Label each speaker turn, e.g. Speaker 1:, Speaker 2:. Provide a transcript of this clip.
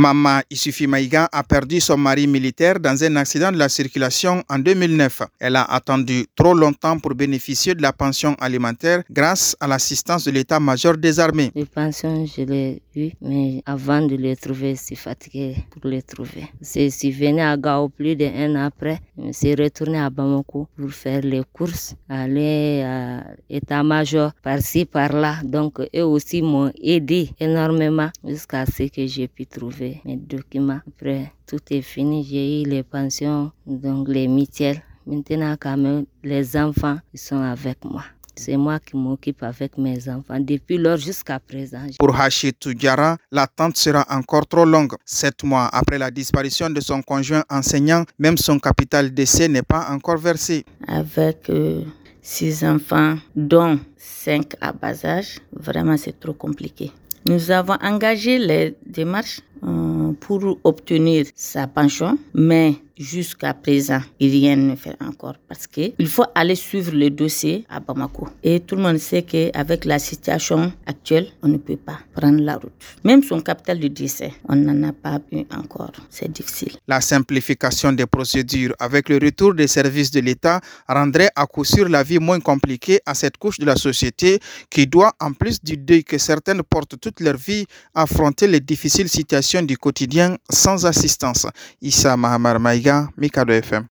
Speaker 1: Mama Issufi Maïga a perdu son mari militaire dans un accident de la circulation en 2009. Elle a attendu trop longtemps pour bénéficier de la pension alimentaire grâce à l'assistance de l'état-major des armées.
Speaker 2: Les pensions, je l'ai eu, mais avant de les trouver, je suis fatigué pour les trouver. Je suis venu à Gao plus d'un an après. Je suis retourné à Bamako pour faire les courses, aller à l'état-major par-ci, par-là. Donc, eux aussi m'ont aidé énormément jusqu'à ce que j'ai pu trouver mes documents. Après, tout est fini. J'ai eu les pensions, donc les mutuelles. Maintenant, quand même, les enfants, ils sont avec moi. C'est moi qui m'occupe avec mes enfants depuis lors jusqu'à présent.
Speaker 1: Pour Hachid Toudjara, l'attente sera encore trop longue. Sept mois après la disparition de son conjoint enseignant, même son capital d'essai n'est pas encore versé.
Speaker 3: Avec euh, six enfants, dont cinq à bas âge, vraiment c'est trop compliqué. Nous avons engagé les démarches pour obtenir sa pension, mais jusqu'à présent, rien ne fait encore parce qu'il faut aller suivre le dossier à Bamako. Et tout le monde sait qu'avec la situation actuelle, on ne peut pas prendre la route. Même son capital de décès, on n'en a pas eu encore. C'est difficile.
Speaker 1: La simplification des procédures avec le retour des services de l'État rendrait à coup sûr la vie moins compliquée à cette couche de la société qui doit, en plus du deuil que certaines portent toute leur vie, affronter les difficiles situations du quotidien sans assistance. Issa Mahamar Maïga, Mikado FM.